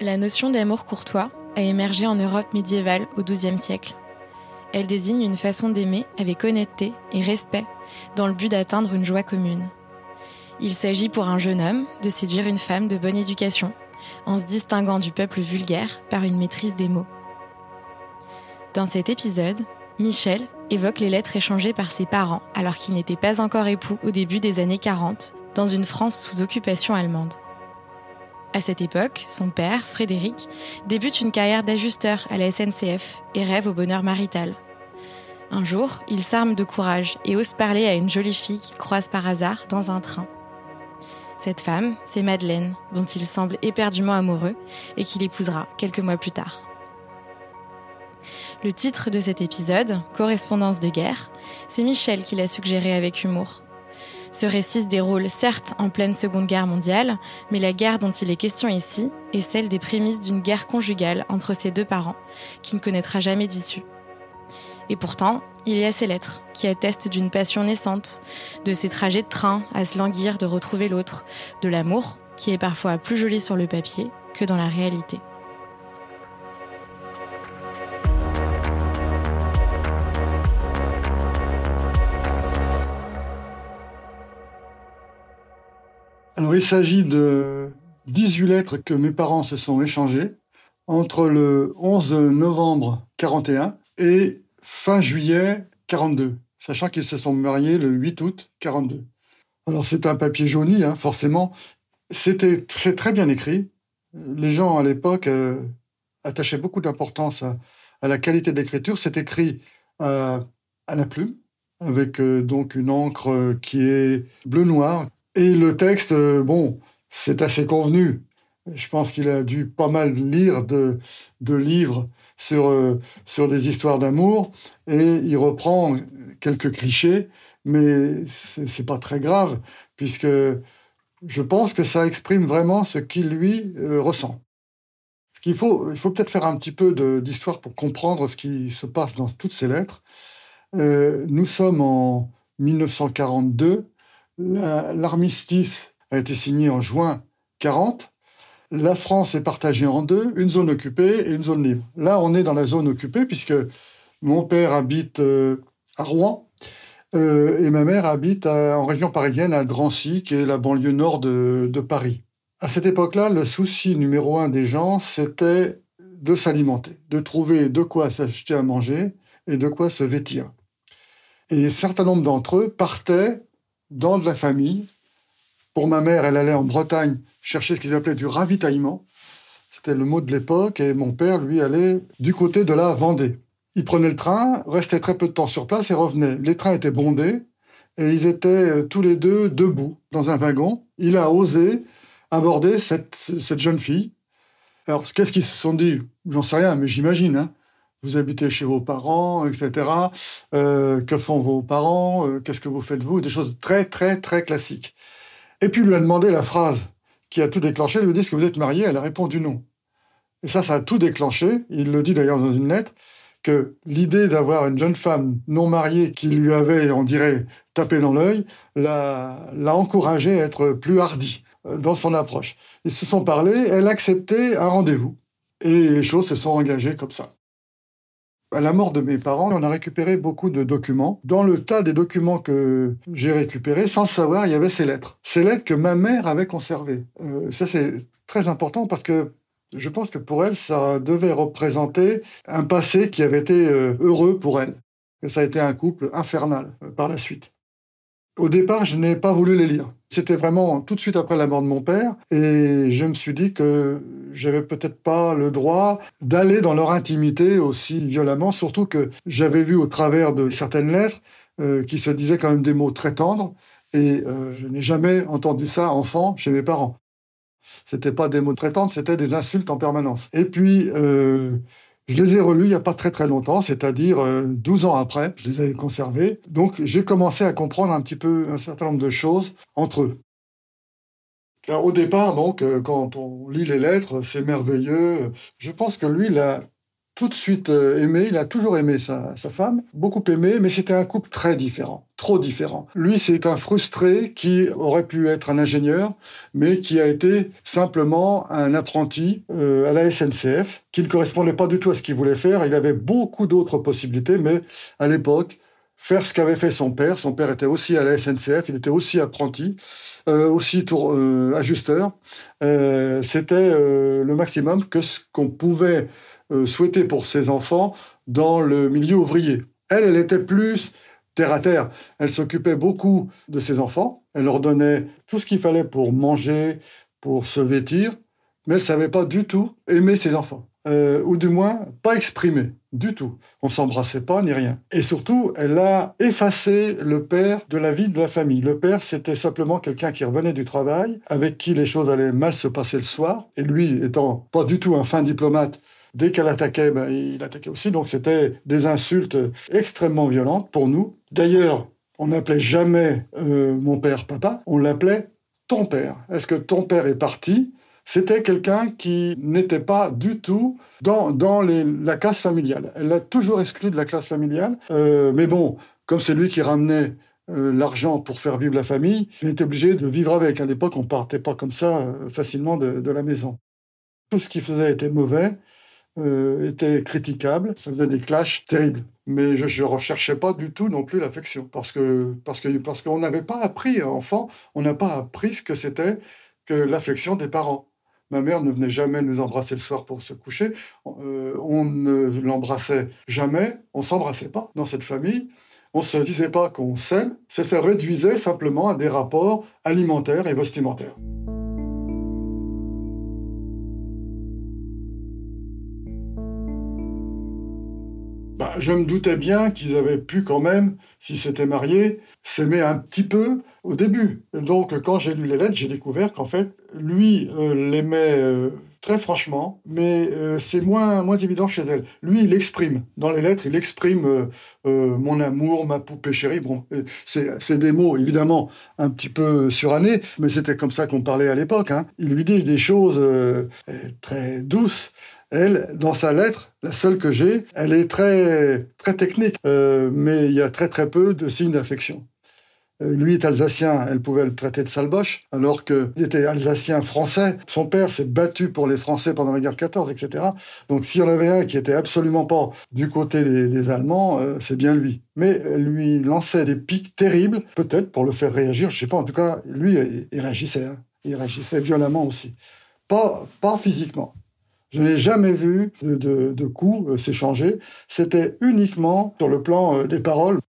La notion d'amour courtois a émergé en Europe médiévale au XIIe siècle. Elle désigne une façon d'aimer avec honnêteté et respect dans le but d'atteindre une joie commune. Il s'agit pour un jeune homme de séduire une femme de bonne éducation en se distinguant du peuple vulgaire par une maîtrise des mots. Dans cet épisode, Michel évoque les lettres échangées par ses parents alors qu'il n'était pas encore époux au début des années 40 dans une France sous occupation allemande. À cette époque, son père, Frédéric, débute une carrière d'ajusteur à la SNCF et rêve au bonheur marital. Un jour, il s'arme de courage et ose parler à une jolie fille qu'il croise par hasard dans un train. Cette femme, c'est Madeleine, dont il semble éperdument amoureux et qu'il épousera quelques mois plus tard. Le titre de cet épisode, Correspondance de guerre, c'est Michel qui l'a suggéré avec humour. Ce récit se déroule certes en pleine Seconde Guerre mondiale, mais la guerre dont il est question ici est celle des prémices d'une guerre conjugale entre ses deux parents, qui ne connaîtra jamais d'issue. Et pourtant, il y a ces lettres qui attestent d'une passion naissante, de ces trajets de train à se languir de retrouver l'autre, de l'amour qui est parfois plus joli sur le papier que dans la réalité. Il s'agit de 18 lettres que mes parents se sont échangées entre le 11 novembre 41 et fin juillet 42, sachant qu'ils se sont mariés le 8 août 42. Alors c'est un papier jauni, hein, forcément. C'était très, très bien écrit. Les gens à l'époque euh, attachaient beaucoup d'importance à, la qualité de l'écriture. C'est écrit euh, à la plume, avec euh, donc une encre qui est bleu-noir. Et le texte, bon, c'est assez convenu. Je pense qu'il a dû pas mal lire de, livres sur, euh, sur des histoires d'amour et il reprend quelques clichés, mais c'est pas très grave puisque je pense que ça exprime vraiment ce qu'il lui euh, ressent. Ce qu'il faut, il faut peut-être faire un petit peu d'histoire pour comprendre ce qui se passe dans toutes ces lettres. Euh, nous sommes en 1942. L'armistice a été signé en juin 40 la France est partagée en deux, une zone occupée et une zone libre. Là, on est dans la zone occupée puisque mon père habite euh, à Rouen euh, et ma mère habite en région parisienne à Drancy, qui est la banlieue nord de, de Paris. À cette époque-là, le souci numéro un des gens, c'était de s'alimenter, de trouver de quoi s'acheter à manger et de quoi se vêtir. Et un certain nombre d'entre eux partaient dans de la famille. Pour ma mère, elle allait en Bretagne chercher ce qu'ils appelaient du ravitaillement. C'était le mot de l'époque. Et mon père, lui, allait du côté de la Vendée. Il prenait le train, restait très peu de temps sur place et revenait. Les trains étaient bondés et ils étaient euh, tous les deux debout dans un wagon. Il a osé aborder cette, jeune fille. Alors, qu'est-ce qu'ils se sont dit? J'en sais rien, mais j'imagine. Hein. Vous habitez chez vos parents, etc. Euh, que font vos parents? Euh, Qu'est-ce que vous faites vous? Des choses très, très, très classiques. Et puis, il lui a demandé la phrase qui a tout déclenché, lui dit Est-ce que vous êtes marié? Elle a répondu non. Et ça, ça a tout déclenché. Il le dit d'ailleurs dans une lettre que l'idée d'avoir une jeune femme non mariée qui lui avait, on dirait, tapé dans l'œil, l'a, encouragé à être plus hardi euh, dans son approche. Ils se sont parlé, elle a accepté un rendez-vous. Et les choses se sont engagées comme ça. À la mort de mes parents, on a récupéré beaucoup de documents. Dans le tas des documents que j'ai récupérés, sans le savoir, il y avait ces lettres. Ces lettres que ma mère avait conservées. Euh, ça, c'est très important parce que je pense que pour elle, ça devait représenter un passé qui avait été euh, heureux pour elle. Ça a été un couple infernal euh, par la suite. Au départ, je n'ai pas voulu les lire. C'était vraiment tout de suite après la mort de mon père, et je me suis dit que j'avais peut-être pas le droit d'aller dans leur intimité aussi violemment, surtout que j'avais vu au travers de certaines lettres euh, qui se disaient quand même des mots très tendres, et euh, je n'ai jamais entendu ça enfant chez mes parents. C'était pas des mots très tendres, c'était des insultes en permanence. Et puis, euh, je les ai relus il n'y a pas très très longtemps, c'est-à-dire 12 euh, ans après, je les avais conservés. Donc j'ai commencé à comprendre un petit peu un certain nombre de choses entre eux. au départ, donc, euh, quand on lit les lettres, c'est merveilleux. Je pense que lui, il a tout de suite euh, aimé, il a toujours aimé sa, femme, beaucoup aimé, mais c'était un couple très différent, trop différent. Lui, c'est un frustré qui aurait pu être un ingénieur, mais qui a été simplement un apprenti euh, à la SNCF, qui ne correspondait pas du tout à ce qu'il voulait faire. Il avait beaucoup d'autres possibilités, mais à l'époque, faire ce qu'avait fait son père. Son père était aussi à la SNCF, il était aussi apprenti, euh, aussi tour, ajusteur. C'était le maximum que ce qu'on pouvait souhaiter pour ses enfants dans le milieu ouvrier. Elle, elle était plus terre à terre. Elle s'occupait beaucoup de ses enfants. Elle leur donnait tout ce qu'il fallait pour manger, pour se vêtir, mais elle savait pas du tout aimer ses enfants. Euh, ou du moins pas exprimé du tout. On s'embrassait pas ni rien. Et surtout, elle a effacé le père de la vie de la famille. Le père, c'était simplement quelqu'un qui revenait du travail, avec qui les choses allaient mal se passer le soir. Et lui, étant pas du tout un fin diplomate, dès qu'elle attaquait, ben, il attaquait aussi. Donc c'était des insultes extrêmement violentes pour nous. D'ailleurs, on n'appelait jamais euh, mon père papa, on l'appelait ton père. Est-ce que ton père est parti c'était quelqu'un qui n'était pas du tout dans, dans la classe familiale. Elle l'a toujours exclu de la classe familiale. Euh, mais bon, comme c'est lui qui ramenait euh, l'argent pour faire vivre la famille, il était obligé de vivre avec. À l'époque, on partait pas comme ça euh, facilement de, la maison. Tout ce qu'il faisait était mauvais, était critiquable, ça faisait des clashs terribles. Mais je ne recherchais pas du tout non plus l'affection, parce que parce que parce qu'on n'avait pas appris, enfant, on n'a pas appris ce que c'était que l'affection des parents. Ma mère ne venait jamais nous embrasser le soir pour se coucher. Euh, on ne l'embrassait jamais. On s'embrassait pas dans cette famille. On se disait pas qu'on s'aime. Ça se réduisait simplement à des rapports alimentaires et vestimentaires. Je me doutais bien qu'ils avaient pu quand même, s'ils s'étaient mariés, s'aimer un petit peu au début. Donc quand j'ai lu les lettres, j'ai découvert qu'en fait, lui euh, l'aimait euh, très franchement, mais euh, c'est moins, moins évident chez elle. Lui, il exprime. Dans les lettres, il exprime mon amour, ma poupée chérie. Bon, c'est des mots, évidemment, un petit peu surannés, mais c'était comme ça qu'on parlait à l'époque. Hein. Il lui dit des choses très douces. Elle, dans sa lettre, la seule que j'ai, elle est très, très technique, euh, mais il y a très très peu de signes d'affection. Euh, lui est alsacien, elle pouvait le traiter de salboche, alors qu'il était alsacien français. Son père s'est battu pour les Français pendant la guerre 14, etc. Donc s'il y en avait un qui était absolument pas du côté des, Allemands, euh, c'est bien lui. Mais elle lui lançait des pics terribles, peut-être pour le faire réagir, je sais pas. En tout cas, lui, il, réagissait. Hein. Il réagissait violemment aussi. Pas, pas physiquement. Je n'ai jamais vu de, coups euh, s'échanger. C'était uniquement sur le plan euh, des paroles.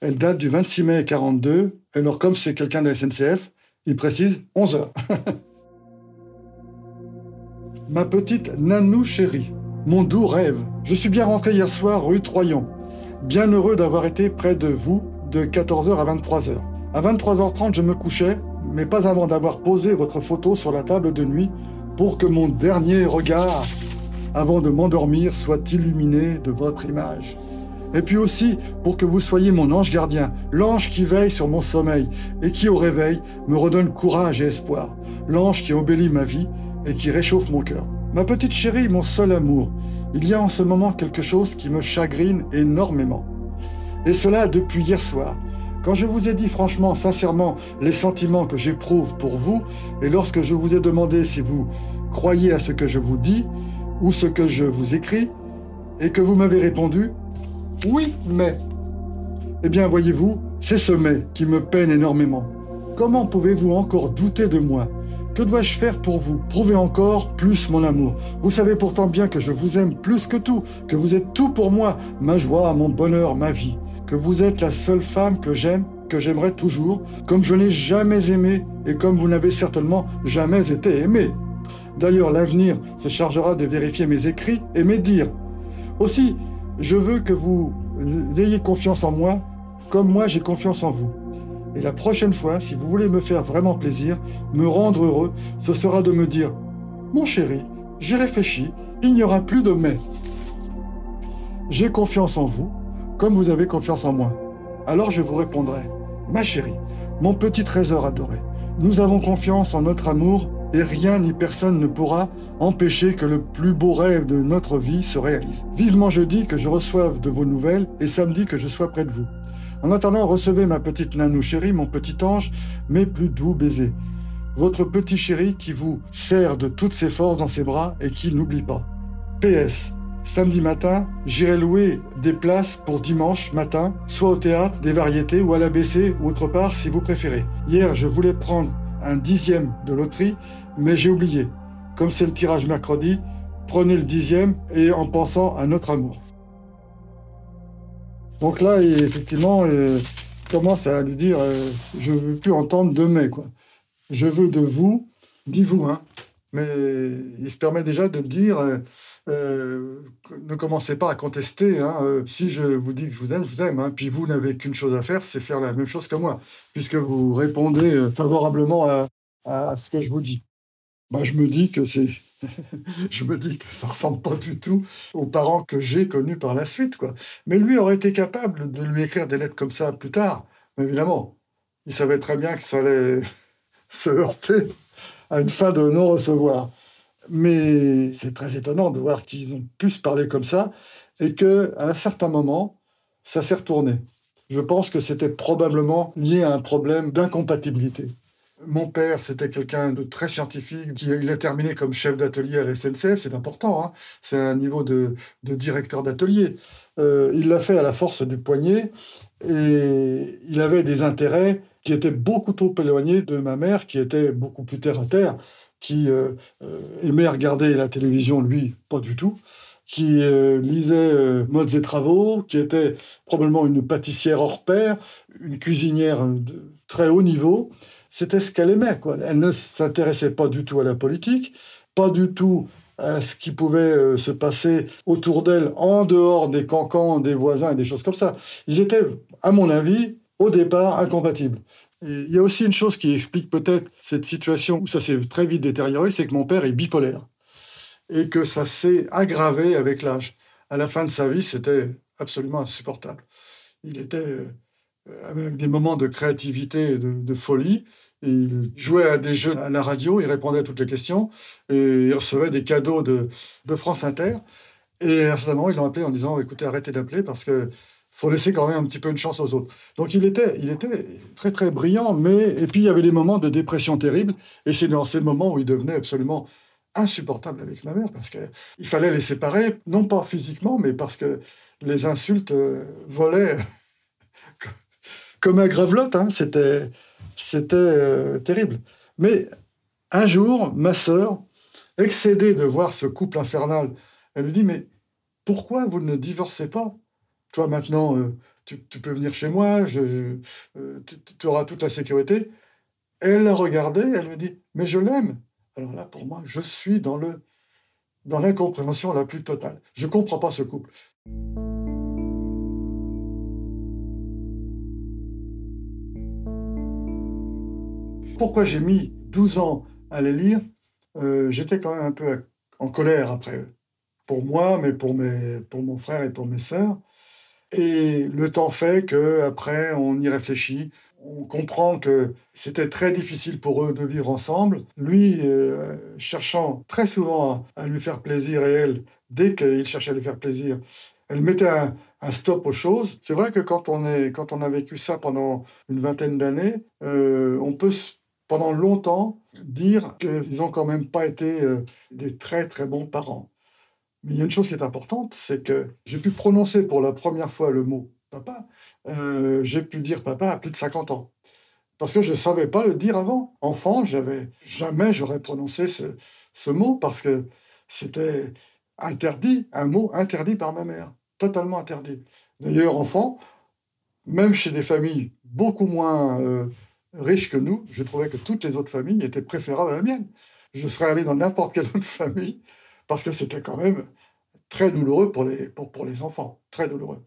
Elle date du 26 mai 42. Alors, comme c'est quelqu'un de la SNCF, il précise 11 heures. Ma petite Nanou chérie, mon doux rêve. Je suis bien rentré hier soir rue Troyon. Bien heureux d'avoir été près de vous de 14h à 23h. À 23h30, je me couchais, mais pas avant d'avoir posé votre photo sur la table de nuit pour que mon dernier regard, avant de m'endormir, soit illuminé de votre image. Et puis aussi pour que vous soyez mon ange gardien, l'ange qui veille sur mon sommeil et qui au réveil me redonne courage et espoir, l'ange qui embellit ma vie et qui réchauffe mon cœur. Ma petite chérie, mon seul amour, il y a en ce moment quelque chose qui me chagrine énormément. Et cela depuis hier soir, quand je vous ai dit franchement, sincèrement, les sentiments que j'éprouve pour vous, et lorsque je vous ai demandé si vous croyez à ce que je vous dis, ou ce que je vous écris, et que vous m'avez répondu Oui, mais. Eh bien, voyez-vous, c'est ce mais qui me peine énormément. Comment pouvez-vous encore douter de moi? Que dois-je faire pour vous? Prouver encore plus mon amour. Vous savez pourtant bien que je vous aime plus que tout, que vous êtes tout pour moi, ma joie, mon bonheur, ma vie que vous êtes la seule femme que j'aime, que j'aimerais toujours, comme je n'ai jamais aimé et comme vous n'avez certainement jamais été aimé. D'ailleurs, l'avenir se chargera de vérifier mes écrits et mes dires. Aussi, je veux que vous ayez confiance en moi, comme moi j'ai confiance en vous. Et la prochaine fois, si vous voulez me faire vraiment plaisir, me rendre heureux, ce sera de me dire Mon chéri, j'ai réfléchi, il n'y aura plus de mais. J'ai confiance en vous, comme vous avez confiance en moi. Alors je vous répondrai, ma chérie, mon petit trésor adoré, nous avons confiance en notre amour et rien ni personne ne pourra empêcher que le plus beau rêve de notre vie se réalise. Vivement jeudi que je reçoive de vos nouvelles et samedi que je sois près de vous. En attendant, recevez ma petite nanou chérie, mon petit ange, mes plus doux baisers. Votre petit chéri qui vous serre de toutes ses forces dans ses bras et qui n'oublie pas. PS. Samedi matin, j'irai louer des places pour dimanche matin, soit au théâtre, des variétés ou à l'ABC ou autre part si vous préférez. Hier, je voulais prendre un dixième de loterie, mais j'ai oublié. Comme c'est le tirage mercredi, prenez le dixième et en pensant à notre amour. Donc là, effectivement, commence à lui dire euh, Je ne veux plus entendre de mais, quoi. Je veux de vous, dis-vous, hein. Mais il se permet déjà de me dire euh, euh, ne commencez pas à contester. Hein, si je vous dis que je vous aime, je vous aime. Hein. puis vous n'avez qu'une chose à faire, c'est faire la même chose que moi, puisque vous répondez favorablement à, ce que je vous dis. Bah, je me dis que c'est je me dis que ça ressemble pas du tout aux parents que j'ai connus par la suite, quoi. Mais lui aurait été capable de lui écrire des lettres comme ça plus tard. Évidemment, il savait très bien que ça allait se heurter à une fin de non-recevoir. Mais c'est très étonnant de voir qu'ils ont pu se parler comme ça et que à un certain moment, ça s'est retourné. Je pense que c'était probablement lié à un problème d'incompatibilité. Mon père, c'était quelqu'un de très scientifique. Il a terminé comme chef d'atelier à la SNCF, c'est important. Hein. c'est un niveau de, directeur d'atelier. Euh, il l'a fait à la force du poignet et il avait des intérêts qui étaient beaucoup trop éloignés de ma mère, qui était beaucoup plus terre à terre, qui euh, euh, aimait regarder la télévision, lui, pas du tout qui lisait Modes et Travaux, qui était probablement une pâtissière hors pair, une cuisinière de très haut niveau, c'était ce qu'elle aimait. Quoi. Elle ne s'intéressait pas du tout à la politique, pas du tout à ce qui pouvait euh, se passer autour d'elle en dehors des cancans, des voisins et des choses comme ça. Ils étaient, à mon avis, au départ, incompatibles. il y a aussi une chose qui explique peut-être cette situation où ça s'est très vite détérioré, c'est que mon père est bipolaire et que ça s'est aggravé avec l'âge. À la fin de sa vie, c'était absolument insupportable. Il était euh, avec des moments de créativité et de, folie. il jouait à des jeux à la radio, il répondait à toutes les questions, et il recevait des cadeaux de, de France Inter. Et à un certain moment, ils l'ont appelé en disant Écoutez, arrêtez d'appeler parce que faut laisser quand même un petit peu une chance aux autres. Donc il était, il était très très brillant, mais et puis il y avait des moments de dépression terrible, et c'est dans ces moments où il devenait absolument insupportable avec ma mère parce qu'il fallait les séparer, non pas physiquement, mais parce que les insultes euh, volaient comme un gravelotte. Hein, c'était c'était euh, terrible. Mais un jour, ma sœur, excédée de voir ce couple infernal, elle lui dit Mais pourquoi vous ne divorcez pas? Toi, maintenant, euh, tu, peux venir chez moi, je, euh, tu, auras toute la sécurité. Elle la regardait, elle me dit Mais je l'aime. Alors là, pour moi, je suis dans le dans l'incompréhension la plus totale. Je ne comprends pas ce couple. Pourquoi j'ai mis 12 ans à les lire euh, J'étais quand même un peu en colère après, pour moi, mais pour, mes, pour mon frère et pour mes sœurs. Et le temps fait qu'après, on y réfléchit. On comprend que c'était très difficile pour eux de vivre ensemble. Lui, euh, cherchant très souvent à, lui faire plaisir, et elle, dès qu'il cherchait à lui faire plaisir, elle mettait un, stop aux choses. C'est vrai que quand on, est, quand on a vécu ça pendant une vingtaine d'années, euh, on peut pendant longtemps dire qu'ils n'ont quand même pas été euh, des très très bons parents. Mais il y a une chose qui est importante, c'est que j'ai pu prononcer pour la première fois le mot papa. Euh, j'ai pu dire papa à plus de 50 ans. Parce que je ne savais pas le dire avant. Enfant, jamais j'aurais prononcé ce, ce mot parce que c'était interdit, un mot interdit par ma mère, totalement interdit. D'ailleurs, enfant, même chez des familles beaucoup moins euh, riche que nous, je trouvais que toutes les autres familles étaient préférables à la mienne. Je serais allé dans n'importe quelle autre famille parce que c'était quand même très douloureux pour les, pour, pour les enfants, très douloureux.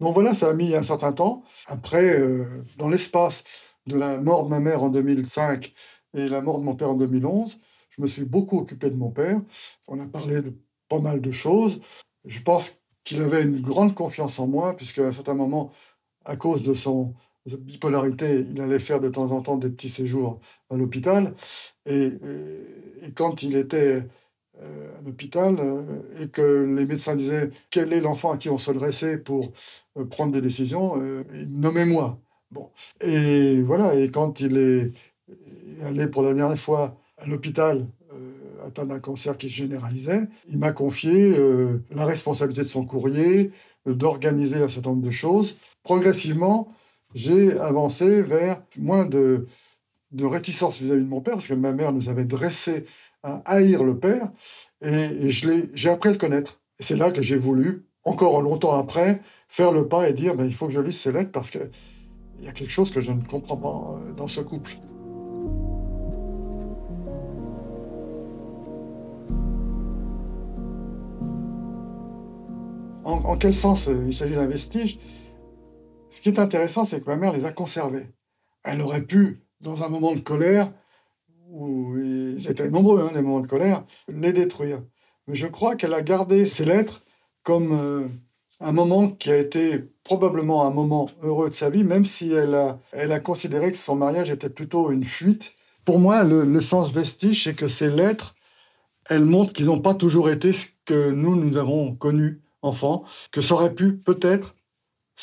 Donc voilà, ça a mis un certain temps. Après, euh, dans l'espace de la mort de ma mère en 2005 et la mort de mon père en 2011, je me suis beaucoup occupé de mon père. On a parlé de pas mal de choses. Je pense qu'il avait une grande confiance en moi, puisqu'à un certain moment, à cause de son bipolarité, il allait faire de temps en temps des petits séjours à l'hôpital. Et, quand il était euh, à l'hôpital euh, et que les médecins disaient quel est l'enfant à qui on se dressait pour euh, prendre des décisions, il nommait moi. Bon. Et voilà, et quand il est allé pour la dernière fois à l'hôpital atteint d'un cancer qui se généralisait, il m'a confié la responsabilité de son courrier, d'organiser un certain nombre de choses. Progressivement, j'ai avancé vers moins de, de réticence vis-à-vis de mon père, parce que ma mère nous avait dressé à haïr le père, et, j'ai appris à le connaître. Et c'est là que j'ai voulu, encore longtemps après, faire le pas et dire il faut que je lise ces lettres parce qu'il y a quelque chose que je ne comprends pas euh, dans ce couple. en quel sens euh, il s'agit d'un vestige? Ce qui est intéressant, c'est que ma mère les a conservés. Elle aurait pu, dans un moment de colère, où ils étaient nombreux, hein, les moments de colère, les détruire. Mais je crois qu'elle a gardé ces lettres comme euh, un moment qui a été probablement un moment heureux de sa vie, même si elle a, considéré que son mariage était plutôt une fuite. Pour moi, le, le sens vestige, c'est que ces lettres, elles montrent qu'ils n'ont pas toujours été ce que nous, nous avons connu enfants, que ça aurait pu peut-être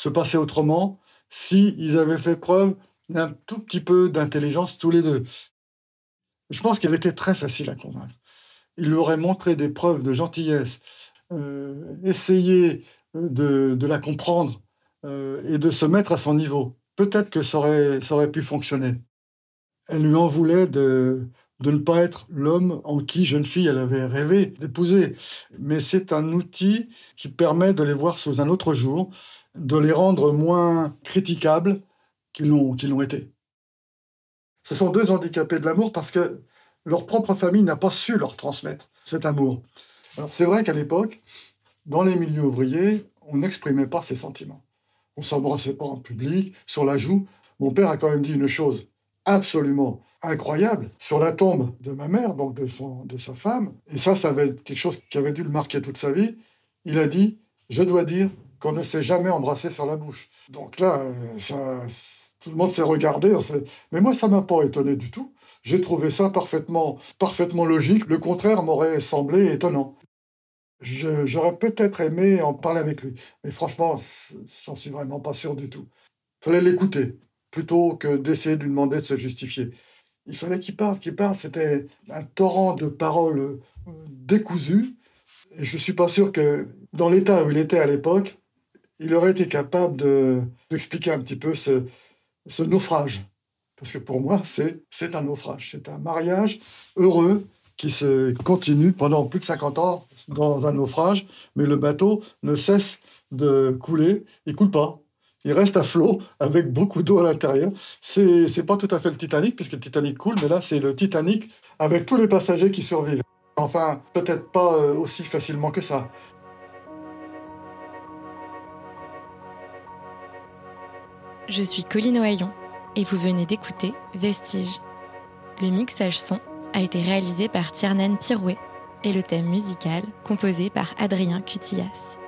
se passer autrement si ils avaient fait preuve d'un tout petit peu d'intelligence tous les deux. Je pense qu'elle était très facile à convaincre. Il lui aurait montré des preuves de gentillesse, euh, essayer de, de, la comprendre euh, et de se mettre à son niveau. Peut-être que ça aurait pu fonctionner. Elle lui en voulait de, de ne pas être l'homme en qui, jeune fille, elle avait rêvé d'épouser. Mais c'est un outil qui permet de les voir sous un autre jour, de les rendre moins critiquables qu'ils l'ont été. Ce sont deux handicapés de l'amour parce que leur propre famille n'a pas su leur transmettre cet amour. Alors c'est vrai qu'à l'époque, dans les milieux ouvriers, on n'exprimait pas ses sentiments. On s'embrassait pas en public, sur la joue. Mon père a quand même dit une chose absolument incroyable sur la tombe de ma mère, donc de, son, de sa femme. Et ça, ça avait quelque chose qui avait dû le marquer toute sa vie. Il a dit, je dois dire qu'on ne s'est jamais embrassé sur la bouche. Donc là, euh, ça, tout le monde s'est regardé. Mais moi, ça m'a pas étonné du tout. J'ai trouvé ça parfaitement, parfaitement logique. Le contraire m'aurait semblé étonnant. J'aurais peut-être aimé en parler avec lui. Mais franchement, j'en suis vraiment pas sûr du tout. Fallait l'écouter plutôt que d'essayer de lui demander de se justifier. Il fallait qu'il parle, qu'il parle. C'était un torrent de paroles euh, décousues. Et je ne suis pas sûr que, dans l'état où il était à l'époque, il aurait été capable d'expliquer un petit peu ce, ce naufrage. Parce que pour moi, c'est un naufrage. C'est un mariage heureux qui se continue pendant plus de 50 ans dans un naufrage, mais le bateau ne cesse de couler. Il coule pas. Il reste à flot avec beaucoup d'eau à l'intérieur. C'est n'est pas tout à fait le Titanic, puisque le Titanic coule, mais là, c'est le Titanic avec tous les passagers qui survivent. Enfin, peut-être pas euh, aussi facilement que ça. Je suis Colline Ohaillon et vous venez d'écouter Vestige. Le mixage son a été réalisé par Tiernan Pirouet et le thème musical composé par Adrien Cutillas.